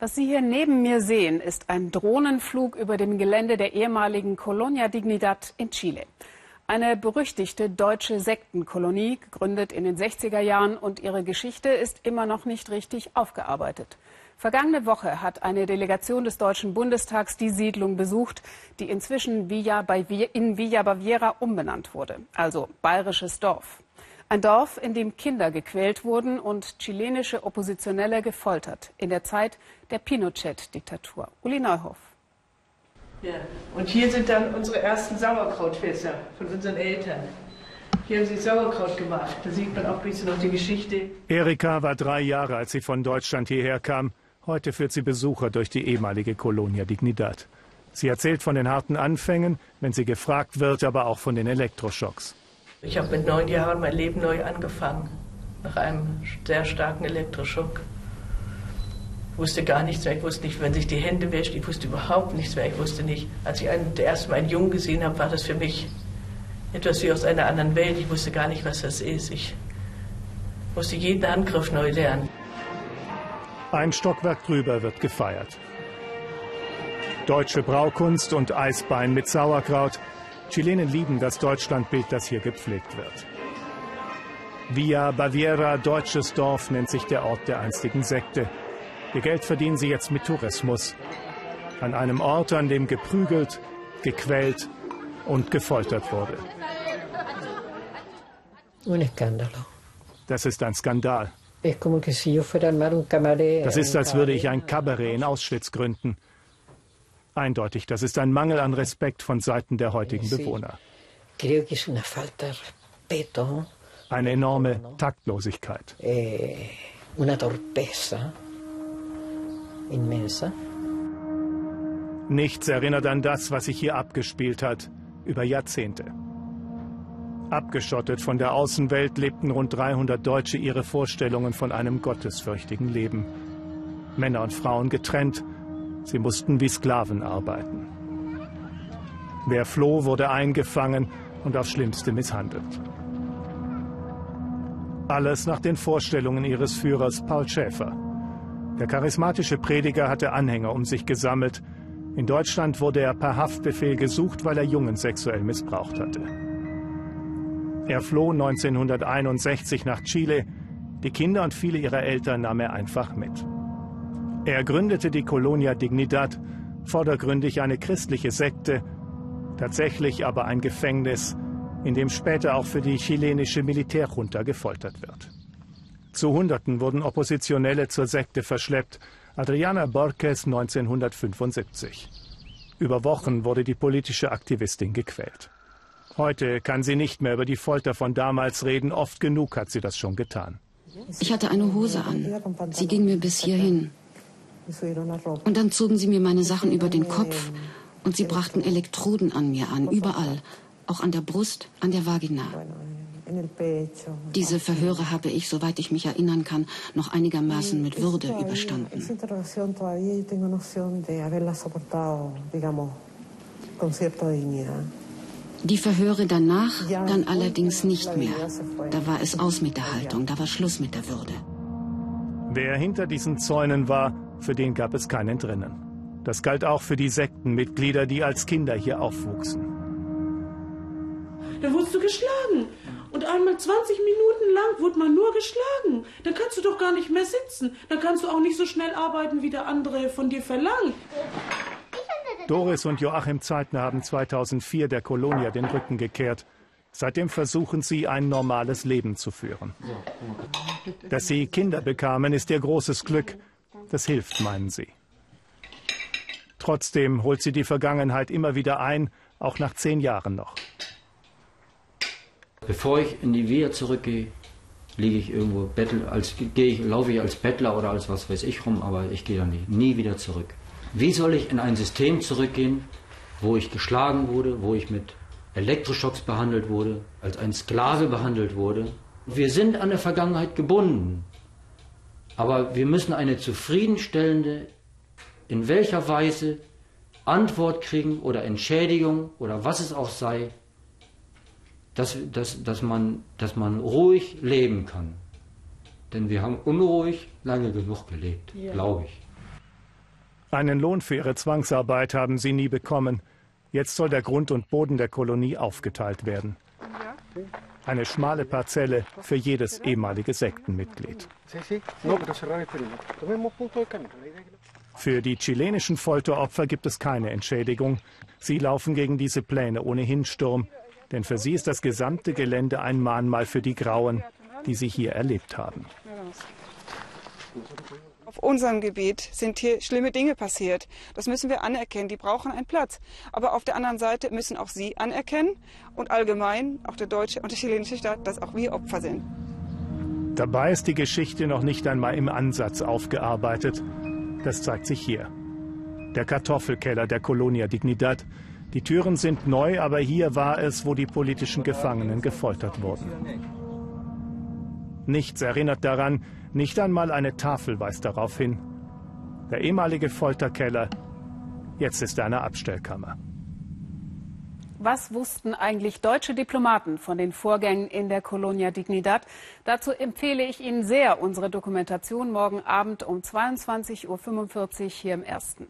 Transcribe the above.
Was Sie hier neben mir sehen, ist ein Drohnenflug über dem Gelände der ehemaligen Colonia Dignidad in Chile. Eine berüchtigte deutsche Sektenkolonie, gegründet in den 60er Jahren und ihre Geschichte ist immer noch nicht richtig aufgearbeitet. Vergangene Woche hat eine Delegation des Deutschen Bundestags die Siedlung besucht, die inzwischen Villa in Villa Baviera umbenannt wurde, also bayerisches Dorf. Ein Dorf, in dem Kinder gequält wurden und chilenische Oppositionelle gefoltert in der Zeit der Pinochet-Diktatur. Uli Neuhoff. Ja. Und hier sind dann unsere ersten Sauerkrautfässer von unseren Eltern. Hier haben sie Sauerkraut gemacht. Da sieht man auch ein bisschen noch die Geschichte. Erika war drei Jahre, als sie von Deutschland hierher kam. Heute führt sie Besucher durch die ehemalige Colonia Dignidad. Sie erzählt von den harten Anfängen, wenn sie gefragt wird, aber auch von den Elektroschocks. Ich habe mit neun Jahren mein Leben neu angefangen, nach einem sehr starken Elektroschock. Ich wusste gar nichts mehr. Ich wusste nicht, wenn sich die Hände wäscht. Ich wusste überhaupt nichts mehr. Ich wusste nicht. Als ich einen, das erste Mal einen Jungen gesehen habe, war das für mich etwas wie aus einer anderen Welt. Ich wusste gar nicht, was das ist. Ich musste jeden Angriff neu lernen. Ein Stockwerk drüber wird gefeiert. Deutsche Braukunst und Eisbein mit Sauerkraut Chilenen lieben das Deutschlandbild, das hier gepflegt wird. Via Baviera, deutsches Dorf, nennt sich der Ort der einstigen Sekte. Ihr Geld verdienen sie jetzt mit Tourismus. An einem Ort, an dem geprügelt, gequält und gefoltert wurde. Das ist ein Skandal. Das ist, als würde ich ein Kabarett in Auschwitz gründen. Eindeutig, das ist ein Mangel an Respekt von Seiten der heutigen Bewohner. Eine enorme Taktlosigkeit. Eh, Nichts erinnert an das, was sich hier abgespielt hat, über Jahrzehnte. Abgeschottet von der Außenwelt lebten rund 300 Deutsche ihre Vorstellungen von einem gottesfürchtigen Leben. Männer und Frauen getrennt, Sie mussten wie Sklaven arbeiten. Wer floh, wurde eingefangen und aufs Schlimmste misshandelt. Alles nach den Vorstellungen ihres Führers Paul Schäfer. Der charismatische Prediger hatte Anhänger um sich gesammelt. In Deutschland wurde er per Haftbefehl gesucht, weil er Jungen sexuell missbraucht hatte. Er floh 1961 nach Chile. Die Kinder und viele ihrer Eltern nahm er einfach mit. Er gründete die Colonia Dignidad, vordergründig eine christliche Sekte, tatsächlich aber ein Gefängnis, in dem später auch für die chilenische Militärjunta gefoltert wird. Zu Hunderten wurden Oppositionelle zur Sekte verschleppt, Adriana Borges 1975. Über Wochen wurde die politische Aktivistin gequält. Heute kann sie nicht mehr über die Folter von damals reden, oft genug hat sie das schon getan. Ich hatte eine Hose an. Sie ging mir bis hierhin. Und dann zogen sie mir meine Sachen über den Kopf und sie brachten Elektroden an mir an, überall, auch an der Brust, an der Vagina. Diese Verhöre habe ich, soweit ich mich erinnern kann, noch einigermaßen mit Würde überstanden. Die Verhöre danach dann allerdings nicht mehr. Da war es aus mit der Haltung, da war Schluss mit der Würde. Wer hinter diesen Zäunen war, für den gab es kein Entrinnen. Das galt auch für die Sektenmitglieder, die als Kinder hier aufwuchsen. Da wurdest du geschlagen. Und einmal 20 Minuten lang wurde man nur geschlagen. Dann kannst du doch gar nicht mehr sitzen. Dann kannst du auch nicht so schnell arbeiten, wie der andere von dir verlangt. Doris und Joachim Zeitner haben 2004 der Kolonia den Rücken gekehrt. Seitdem versuchen sie, ein normales Leben zu führen. Dass sie Kinder bekamen, ist ihr großes Glück. Das hilft, meinen sie. Trotzdem holt sie die Vergangenheit immer wieder ein, auch nach zehn Jahren noch. Bevor ich in die Wehr zurückgehe, liege ich irgendwo, bettel, als, gehe ich, laufe ich als Bettler oder als was weiß ich rum, aber ich gehe da nie, nie wieder zurück. Wie soll ich in ein System zurückgehen, wo ich geschlagen wurde, wo ich mit Elektroschocks behandelt wurde, als ein Sklave behandelt wurde? Wir sind an der Vergangenheit gebunden. Aber wir müssen eine zufriedenstellende, in welcher Weise Antwort kriegen oder Entschädigung oder was es auch sei, dass, dass, dass, man, dass man ruhig leben kann. Denn wir haben unruhig lange genug gelebt, ja. glaube ich. Einen Lohn für ihre Zwangsarbeit haben sie nie bekommen. Jetzt soll der Grund und Boden der Kolonie aufgeteilt werden. Eine schmale Parzelle für jedes ehemalige Sektenmitglied. Für die chilenischen Folteropfer gibt es keine Entschädigung. Sie laufen gegen diese Pläne ohnehin Sturm, denn für sie ist das gesamte Gelände ein Mahnmal für die Grauen, die sie hier erlebt haben. Auf unserem Gebiet sind hier schlimme Dinge passiert. Das müssen wir anerkennen. Die brauchen einen Platz. Aber auf der anderen Seite müssen auch Sie anerkennen und allgemein auch der deutsche und der chilenische Staat, dass auch wir Opfer sind. Dabei ist die Geschichte noch nicht einmal im Ansatz aufgearbeitet. Das zeigt sich hier. Der Kartoffelkeller der Colonia Dignidad. Die Türen sind neu, aber hier war es, wo die politischen Gefangenen gefoltert wurden. Nichts erinnert daran, nicht einmal eine Tafel weist darauf hin. Der ehemalige Folterkeller, jetzt ist er eine Abstellkammer. Was wussten eigentlich deutsche Diplomaten von den Vorgängen in der Colonia Dignidad? Dazu empfehle ich Ihnen sehr unsere Dokumentation morgen Abend um 22.45 Uhr hier im Ersten.